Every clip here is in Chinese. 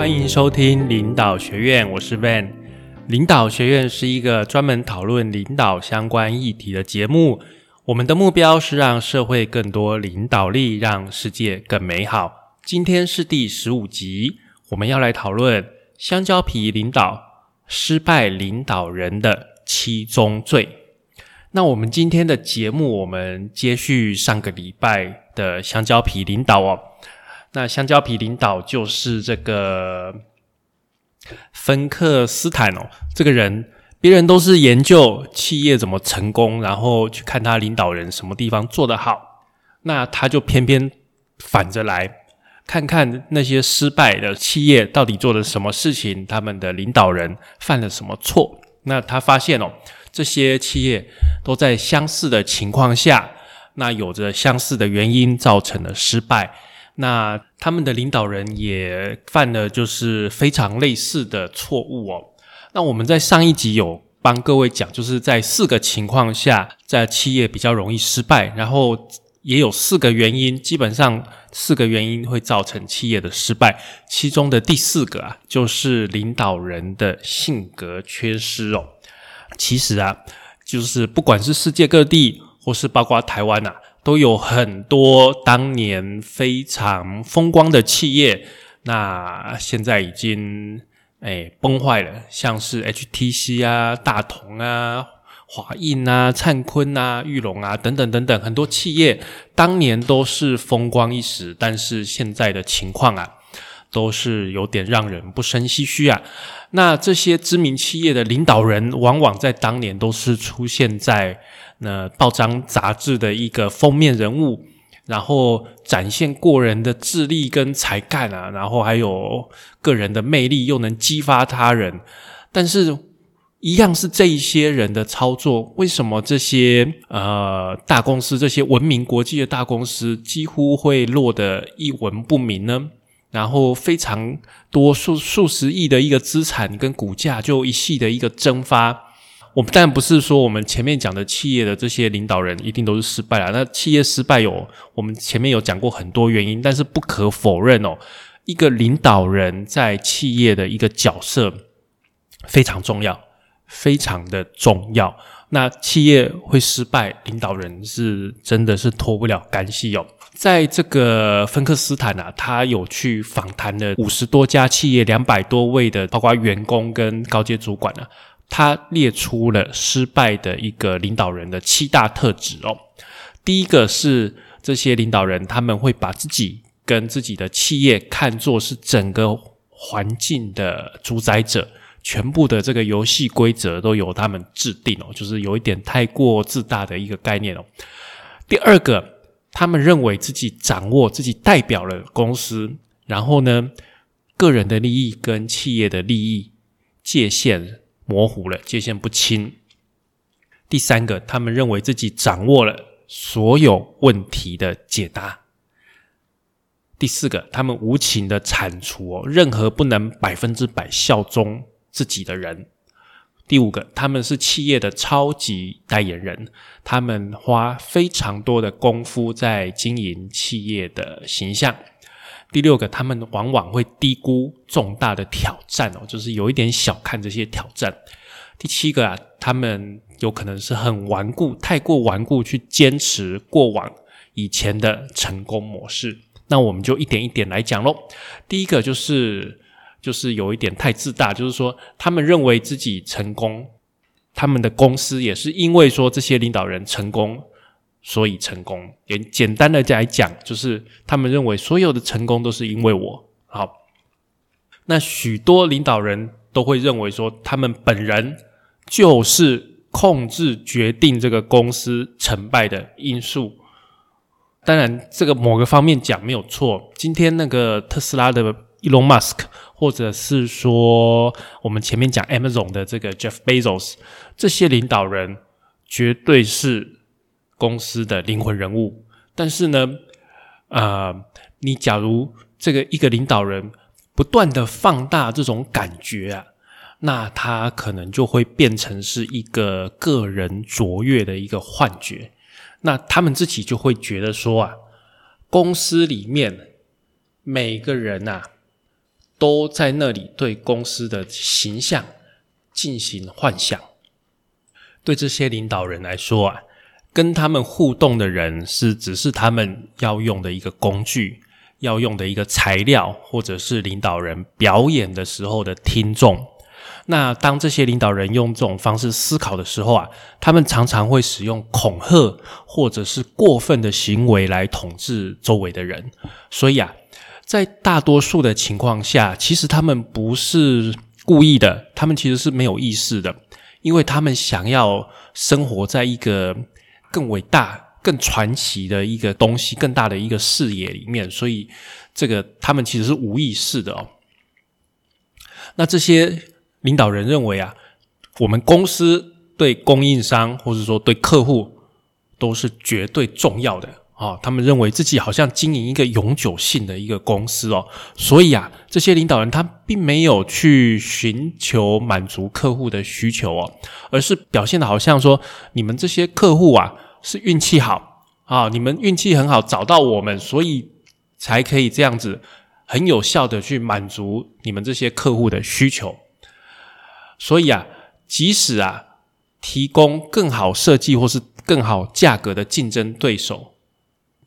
欢迎收听领导学院，我是 Van。领导学院是一个专门讨论领导相关议题的节目。我们的目标是让社会更多领导力，让世界更美好。今天是第十五集，我们要来讨论香蕉皮领导失败领导人的七宗罪。那我们今天的节目，我们接续上个礼拜的香蕉皮领导哦。那香蕉皮领导就是这个芬克斯坦哦，这个人，别人都是研究企业怎么成功，然后去看他领导人什么地方做得好，那他就偏偏反着来看看那些失败的企业到底做了什么事情，他们的领导人犯了什么错。那他发现哦，这些企业都在相似的情况下，那有着相似的原因造成了失败。那他们的领导人也犯了就是非常类似的错误哦。那我们在上一集有帮各位讲，就是在四个情况下，在企业比较容易失败，然后也有四个原因，基本上四个原因会造成企业的失败。其中的第四个啊，就是领导人的性格缺失哦。其实啊，就是不管是世界各地，或是包括台湾呐。都有很多当年非常风光的企业，那现在已经哎崩坏了，像是 HTC 啊、大同啊、华印啊、灿坤啊、玉龙啊等等等等，很多企业当年都是风光一时，但是现在的情况啊，都是有点让人不胜唏嘘啊。那这些知名企业的领导人，往往在当年都是出现在。那报章杂志的一个封面人物，然后展现过人的智力跟才干啊，然后还有个人的魅力，又能激发他人。但是，一样是这一些人的操作，为什么这些呃大公司、这些闻名国际的大公司，几乎会落得一文不名呢？然后，非常多数数十亿的一个资产跟股价，就一系的一个蒸发。我们当然不是说我们前面讲的企业的这些领导人一定都是失败了。那企业失败有我们前面有讲过很多原因，但是不可否认哦，一个领导人在企业的一个角色非常重要，非常的重要。那企业会失败，领导人是真的是脱不了干系哦。在这个芬克斯坦啊，他有去访谈了五十多家企业，两百多位的，包括员工跟高阶主管啊。他列出了失败的一个领导人的七大特质哦。第一个是这些领导人他们会把自己跟自己的企业看作是整个环境的主宰者，全部的这个游戏规则都由他们制定哦，就是有一点太过自大的一个概念哦。第二个，他们认为自己掌握自己代表了公司，然后呢，个人的利益跟企业的利益界限。模糊了，界限不清。第三个，他们认为自己掌握了所有问题的解答。第四个，他们无情的铲除哦任何不能百分之百效忠自己的人。第五个，他们是企业的超级代言人，他们花非常多的功夫在经营企业的形象。第六个，他们往往会低估重大的挑战哦，就是有一点小看这些挑战。第七个啊，他们有可能是很顽固，太过顽固去坚持过往以前的成功模式。那我们就一点一点来讲喽。第一个就是就是有一点太自大，就是说他们认为自己成功，他们的公司也是因为说这些领导人成功。所以成功，也简单的来讲，就是他们认为所有的成功都是因为我。好，那许多领导人都会认为说，他们本人就是控制决定这个公司成败的因素。当然，这个某个方面讲没有错。今天那个特斯拉的 Elon Musk，或者是说我们前面讲 Amazon 的这个 Jeff Bezos，这些领导人绝对是。公司的灵魂人物，但是呢，呃，你假如这个一个领导人不断的放大这种感觉啊，那他可能就会变成是一个个人卓越的一个幻觉，那他们自己就会觉得说啊，公司里面每个人呐都在那里对公司的形象进行幻想。对这些领导人来说啊，跟他们互动的人是只是他们要用的一个工具，要用的一个材料，或者是领导人表演的时候的听众。那当这些领导人用这种方式思考的时候啊，他们常常会使用恐吓或者是过分的行为来统治周围的人。所以啊，在大多数的情况下，其实他们不是故意的，他们其实是没有意识的，因为他们想要生活在一个更伟大、更传奇的一个东西、更大的一个视野里面，所以这个他们其实是无意识的哦。那这些。领导人认为啊，我们公司对供应商或者说对客户都是绝对重要的哦。他们认为自己好像经营一个永久性的一个公司哦，所以啊，这些领导人他并没有去寻求满足客户的需求哦，而是表现的好像说，你们这些客户啊是运气好啊，你们运气很好找到我们，所以才可以这样子很有效的去满足你们这些客户的需求。所以啊，即使啊提供更好设计或是更好价格的竞争对手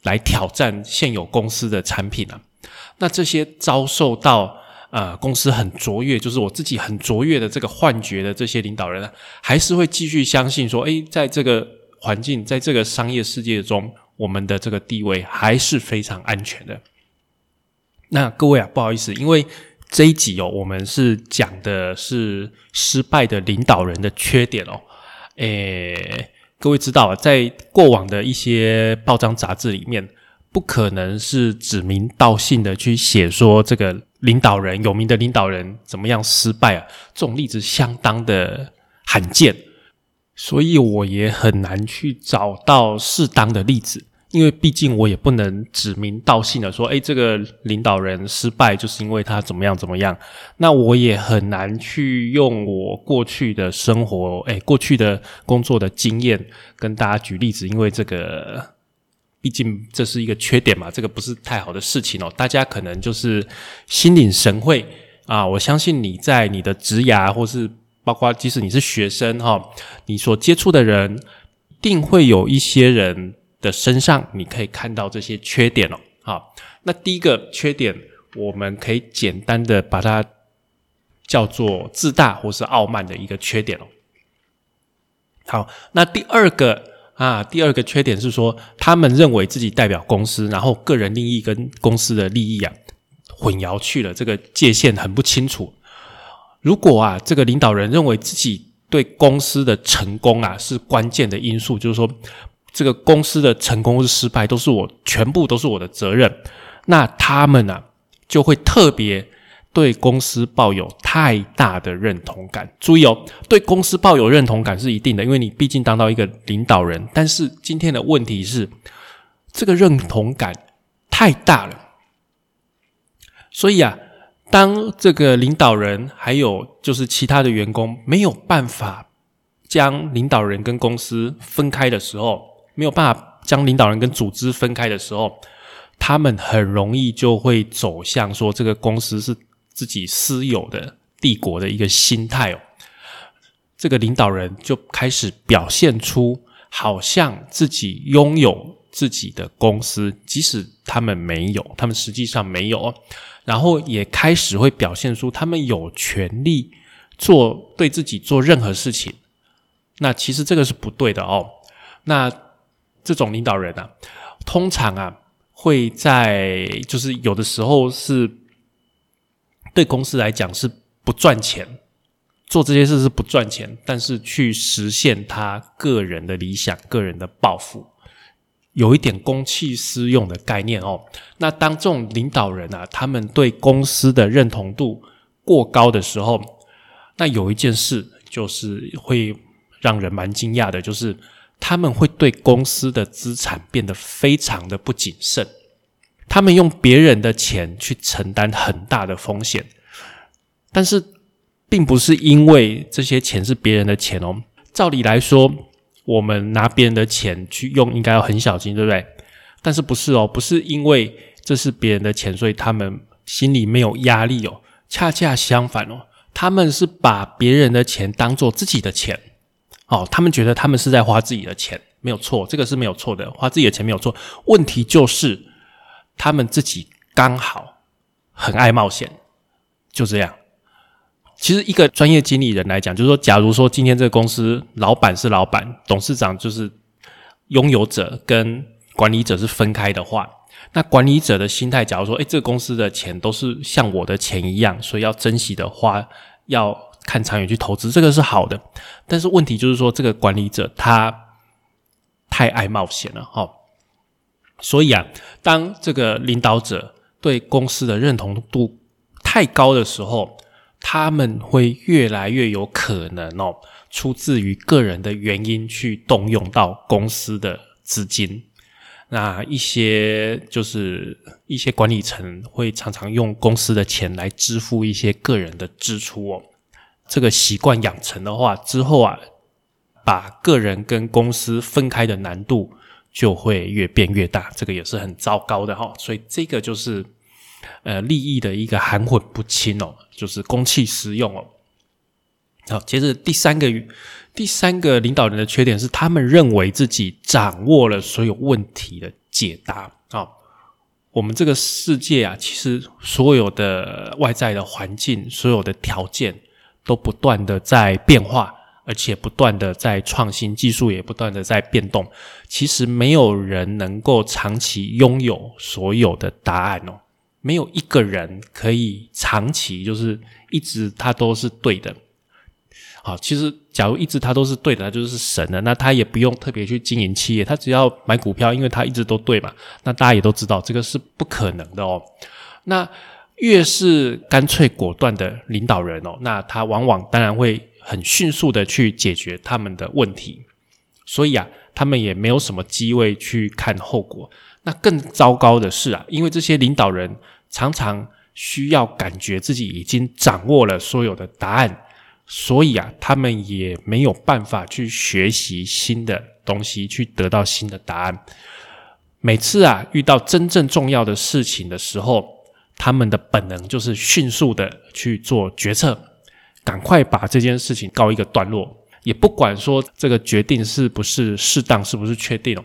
来挑战现有公司的产品啊，那这些遭受到呃公司很卓越，就是我自己很卓越的这个幻觉的这些领导人啊，还是会继续相信说，诶，在这个环境，在这个商业世界中，我们的这个地位还是非常安全的。那各位啊，不好意思，因为。这一集哦，我们是讲的是失败的领导人的缺点哦。诶，各位知道啊，在过往的一些报章杂志里面，不可能是指名道姓的去写说这个领导人有名的领导人怎么样失败啊，这种例子相当的罕见，所以我也很难去找到适当的例子。因为毕竟我也不能指名道姓的说，哎，这个领导人失败就是因为他怎么样怎么样。那我也很难去用我过去的生活，哎，过去的工作的经验跟大家举例子，因为这个毕竟这是一个缺点嘛，这个不是太好的事情哦。大家可能就是心领神会啊，我相信你在你的职涯或是包括即使你是学生哈，你所接触的人，定会有一些人。的身上，你可以看到这些缺点哦。好，那第一个缺点，我们可以简单的把它叫做自大或是傲慢的一个缺点哦。好，那第二个啊，第二个缺点是说，他们认为自己代表公司，然后个人利益跟公司的利益啊混淆去了，这个界限很不清楚。如果啊，这个领导人认为自己对公司的成功啊是关键的因素，就是说。这个公司的成功是失败，都是我全部都是我的责任。那他们呢，就会特别对公司抱有太大的认同感。注意哦，对公司抱有认同感是一定的，因为你毕竟当到一个领导人。但是今天的问题是，这个认同感太大了。所以啊，当这个领导人还有就是其他的员工没有办法将领导人跟公司分开的时候，没有办法将领导人跟组织分开的时候，他们很容易就会走向说这个公司是自己私有的帝国的一个心态哦。这个领导人就开始表现出好像自己拥有自己的公司，即使他们没有，他们实际上没有。然后也开始会表现出他们有权利做对自己做任何事情。那其实这个是不对的哦。那这种领导人啊，通常啊会在就是有的时候是对公司来讲是不赚钱，做这些事是不赚钱，但是去实现他个人的理想、个人的抱负，有一点公器私用的概念哦。那当这种领导人啊，他们对公司的认同度过高的时候，那有一件事就是会让人蛮惊讶的，就是。他们会对公司的资产变得非常的不谨慎，他们用别人的钱去承担很大的风险，但是并不是因为这些钱是别人的钱哦。照理来说，我们拿别人的钱去用，应该要很小心，对不对？但是不是哦？不是因为这是别人的钱，所以他们心里没有压力哦。恰恰相反哦，他们是把别人的钱当做自己的钱，哦，他们觉得他们是在花自己的钱，没有错，这个是没有错的，花自己的钱没有错。问题就是他们自己刚好很爱冒险，就这样。其实，一个专业经理人来讲，就是说，假如说今天这个公司老板是老板，董事长就是拥有者，跟管理者是分开的话，那管理者的心态，假如说，哎，这个公司的钱都是像我的钱一样，所以要珍惜的花，要看长远去投资，这个是好的。但是问题就是说，这个管理者他太爱冒险了，哈。所以啊，当这个领导者对公司的认同度太高的时候，他们会越来越有可能哦，出自于个人的原因去动用到公司的资金。那一些就是一些管理层会常常用公司的钱来支付一些个人的支出哦。这个习惯养成的话，之后啊，把个人跟公司分开的难度就会越变越大。这个也是很糟糕的哈。所以这个就是。呃，利益的一个含混不清哦，就是公器私用哦。好，接着第三个第三个领导人的缺点是，他们认为自己掌握了所有问题的解答啊。我们这个世界啊，其实所有的外在的环境、所有的条件都不断的在变化，而且不断的在创新，技术也不断的在变动。其实没有人能够长期拥有所有的答案哦。没有一个人可以长期就是一直他都是对的，好，其实假如一直他都是对的，他就是神了。那他也不用特别去经营企业，他只要买股票，因为他一直都对嘛。那大家也都知道，这个是不可能的哦。那越是干脆果断的领导人哦，那他往往当然会很迅速的去解决他们的问题，所以啊，他们也没有什么机会去看后果。那更糟糕的是啊，因为这些领导人。常常需要感觉自己已经掌握了所有的答案，所以啊，他们也没有办法去学习新的东西，去得到新的答案。每次啊，遇到真正重要的事情的时候，他们的本能就是迅速的去做决策，赶快把这件事情告一个段落，也不管说这个决定是不是适当，是不是确定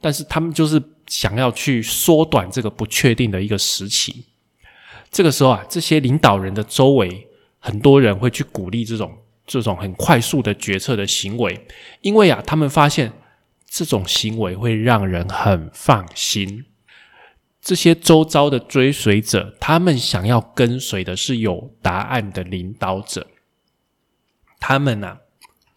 但是他们就是。想要去缩短这个不确定的一个时期，这个时候啊，这些领导人的周围很多人会去鼓励这种这种很快速的决策的行为，因为啊，他们发现这种行为会让人很放心。这些周遭的追随者，他们想要跟随的是有答案的领导者，他们呢？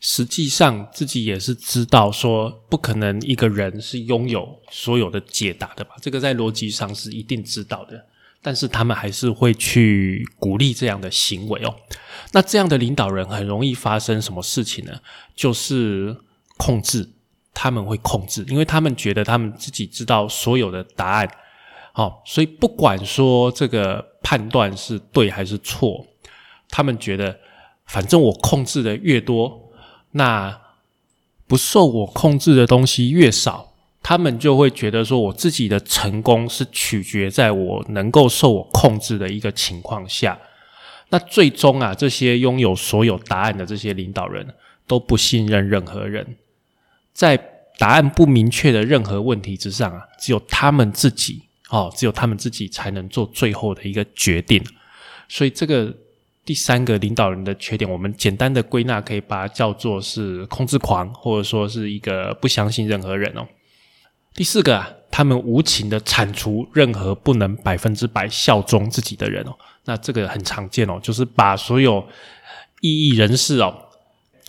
实际上，自己也是知道说，不可能一个人是拥有所有的解答的吧？这个在逻辑上是一定知道的。但是他们还是会去鼓励这样的行为哦。那这样的领导人很容易发生什么事情呢？就是控制，他们会控制，因为他们觉得他们自己知道所有的答案。好，所以不管说这个判断是对还是错，他们觉得反正我控制的越多。那不受我控制的东西越少，他们就会觉得说，我自己的成功是取决在我能够受我控制的一个情况下。那最终啊，这些拥有所有答案的这些领导人都不信任任何人，在答案不明确的任何问题之上啊，只有他们自己哦，只有他们自己才能做最后的一个决定。所以这个。第三个领导人的缺点，我们简单的归纳，可以把它叫做是控制狂，或者说是一个不相信任何人哦。第四个啊，他们无情的铲除任何不能百分之百效忠自己的人哦。那这个很常见哦，就是把所有异议人士哦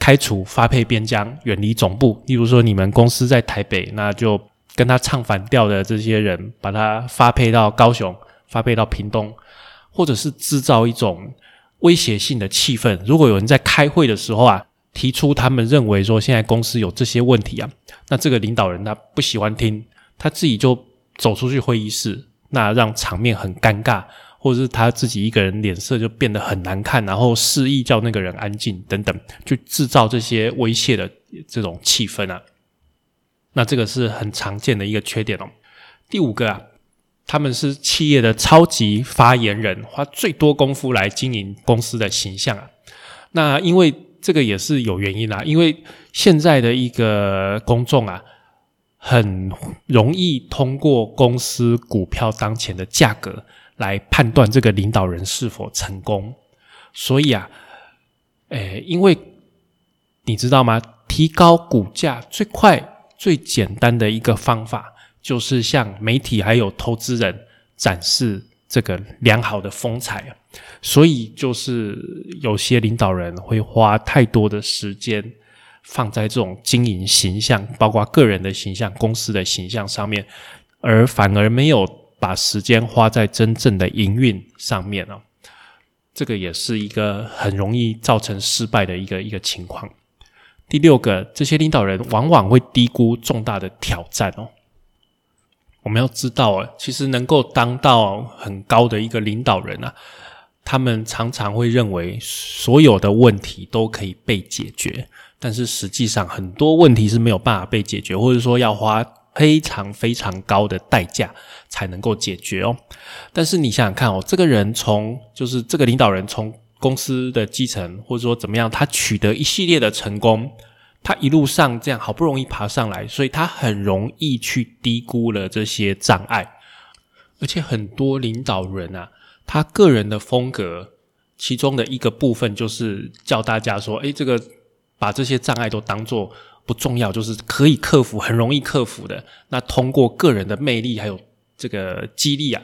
开除、发配边疆、远离总部。例如说，你们公司在台北，那就跟他唱反调的这些人，把他发配到高雄、发配到屏东，或者是制造一种。威胁性的气氛，如果有人在开会的时候啊，提出他们认为说现在公司有这些问题啊，那这个领导人他不喜欢听，他自己就走出去会议室，那让场面很尴尬，或者是他自己一个人脸色就变得很难看，然后示意叫那个人安静等等，去制造这些威胁的这种气氛啊，那这个是很常见的一个缺点哦。第五个啊，他们是企业的超级发言人，花最多功夫来经营公司的形象啊。那因为这个也是有原因啦，因为现在的一个公众啊，很容易通过公司股票当前的价格来判断这个领导人是否成功。所以啊，诶，因为你知道吗？提高股价最快、最简单的一个方法。就是向媒体还有投资人展示这个良好的风采，所以就是有些领导人会花太多的时间放在这种经营形象，包括个人的形象、公司的形象上面，而反而没有把时间花在真正的营运上面哦。这个也是一个很容易造成失败的一个一个情况。第六个，这些领导人往往会低估重大的挑战哦。我们要知道啊，其实能够当到很高的一个领导人啊，他们常常会认为所有的问题都可以被解决，但是实际上很多问题是没有办法被解决，或者说要花非常非常高的代价才能够解决哦。但是你想想看哦，这个人从就是这个领导人从公司的基层，或者说怎么样，他取得一系列的成功。他一路上这样好不容易爬上来，所以他很容易去低估了这些障碍，而且很多领导人啊，他个人的风格，其中的一个部分就是叫大家说，诶，这个把这些障碍都当做不重要，就是可以克服，很容易克服的。那通过个人的魅力还有这个激励啊，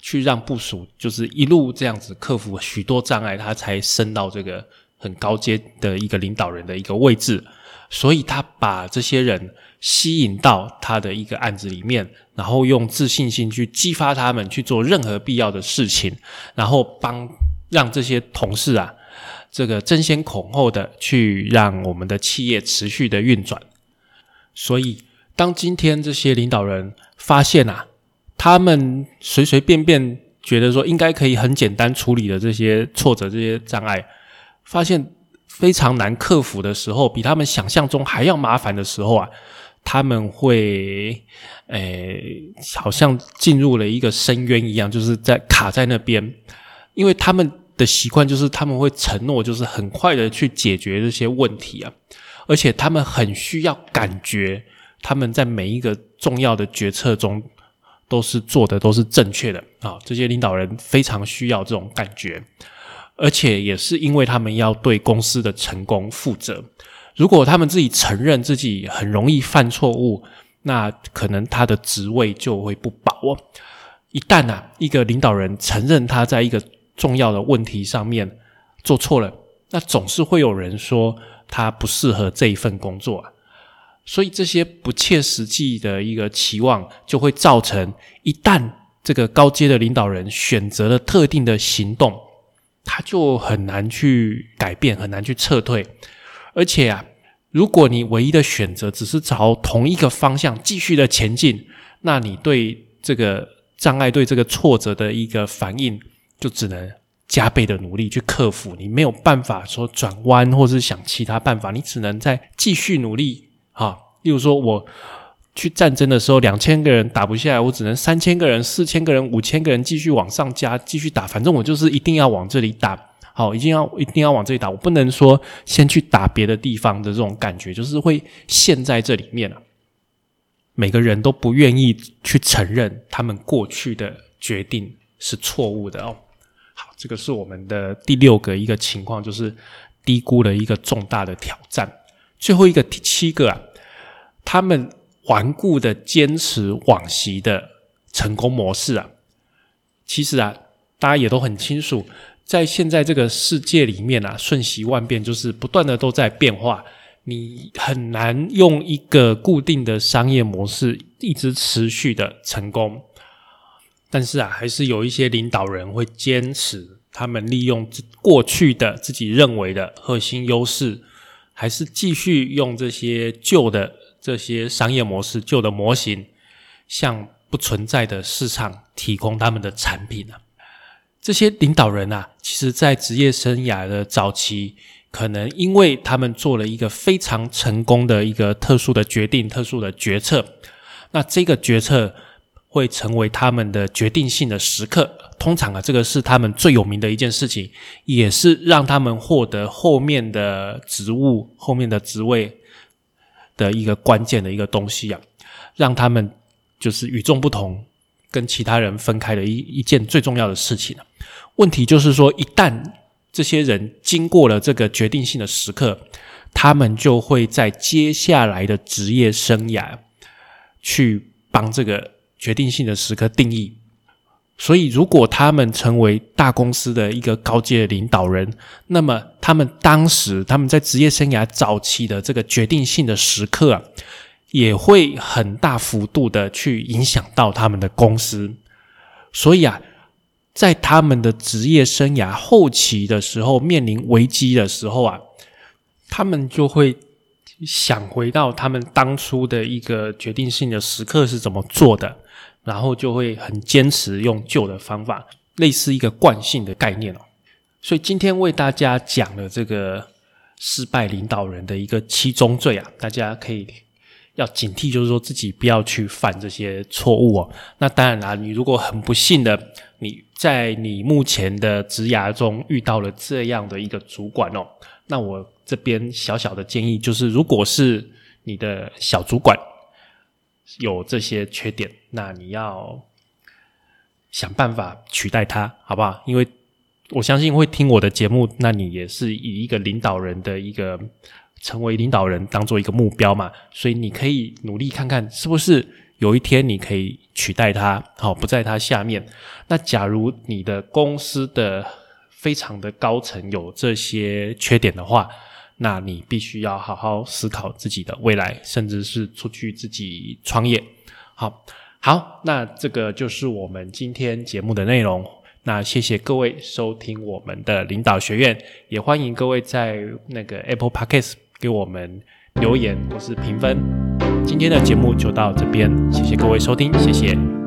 去让部署就是一路这样子克服许多障碍，他才升到这个很高阶的一个领导人的一个位置。所以他把这些人吸引到他的一个案子里面，然后用自信心去激发他们去做任何必要的事情，然后帮让这些同事啊，这个争先恐后的去让我们的企业持续的运转。所以，当今天这些领导人发现啊，他们随随便便觉得说应该可以很简单处理的这些挫折、这些障碍，发现。非常难克服的时候，比他们想象中还要麻烦的时候啊，他们会，诶，好像进入了一个深渊一样，就是在卡在那边。因为他们的习惯就是他们会承诺，就是很快的去解决这些问题啊，而且他们很需要感觉，他们在每一个重要的决策中都是做的都是正确的啊。这些领导人非常需要这种感觉。而且也是因为他们要对公司的成功负责。如果他们自己承认自己很容易犯错误，那可能他的职位就会不保哦。一旦啊，一个领导人承认他在一个重要的问题上面做错了，那总是会有人说他不适合这一份工作啊。所以这些不切实际的一个期望，就会造成一旦这个高阶的领导人选择了特定的行动。他就很难去改变，很难去撤退，而且啊，如果你唯一的选择只是朝同一个方向继续的前进，那你对这个障碍、对这个挫折的一个反应，就只能加倍的努力去克服。你没有办法说转弯，或是想其他办法，你只能在继续努力啊。例如说，我。去战争的时候，两千个人打不下来，我只能三千个人、四千个人、五千个人继续往上加，继续打。反正我就是一定要往这里打，好，一定要一定要往这里打。我不能说先去打别的地方的这种感觉，就是会陷在这里面了。每个人都不愿意去承认他们过去的决定是错误的哦。好，这个是我们的第六个一个情况，就是低估了一个重大的挑战。最后一个第七个啊，他们。顽固的坚持往昔的成功模式啊，其实啊，大家也都很清楚，在现在这个世界里面啊，瞬息万变，就是不断的都在变化，你很难用一个固定的商业模式一直持续的成功。但是啊，还是有一些领导人会坚持，他们利用过去的自己认为的核心优势，还是继续用这些旧的。这些商业模式旧的模型，向不存在的市场提供他们的产品呢？这些领导人啊，其实在职业生涯的早期，可能因为他们做了一个非常成功的一个特殊的决定、特殊的决策，那这个决策会成为他们的决定性的时刻。通常啊，这个是他们最有名的一件事情，也是让他们获得后面的职务、后面的职位的一个关键的一个东西啊，让他们就是与众不同，跟其他人分开的一一件最重要的事情问题就是说，一旦这些人经过了这个决定性的时刻，他们就会在接下来的职业生涯去帮这个。决定性的时刻定义，所以如果他们成为大公司的一个高阶领导人，那么他们当时他们在职业生涯早期的这个决定性的时刻啊，也会很大幅度的去影响到他们的公司。所以啊，在他们的职业生涯后期的时候，面临危机的时候啊，他们就会想回到他们当初的一个决定性的时刻是怎么做的。然后就会很坚持用旧的方法，类似一个惯性的概念哦。所以今天为大家讲了这个失败领导人的一个七宗罪啊，大家可以要警惕，就是说自己不要去犯这些错误哦。那当然啦，你如果很不幸的你在你目前的职涯中遇到了这样的一个主管哦，那我这边小小的建议就是，如果是你的小主管。有这些缺点，那你要想办法取代他，好不好？因为我相信会听我的节目，那你也是以一个领导人的一个成为领导人当做一个目标嘛，所以你可以努力看看，是不是有一天你可以取代他，好不在他下面。那假如你的公司的非常的高层有这些缺点的话，那你必须要好好思考自己的未来，甚至是出去自己创业。好，好，那这个就是我们今天节目的内容。那谢谢各位收听我们的领导学院，也欢迎各位在那个 Apple Podcast 给我们留言或是评分。今天的节目就到这边，谢谢各位收听，谢谢。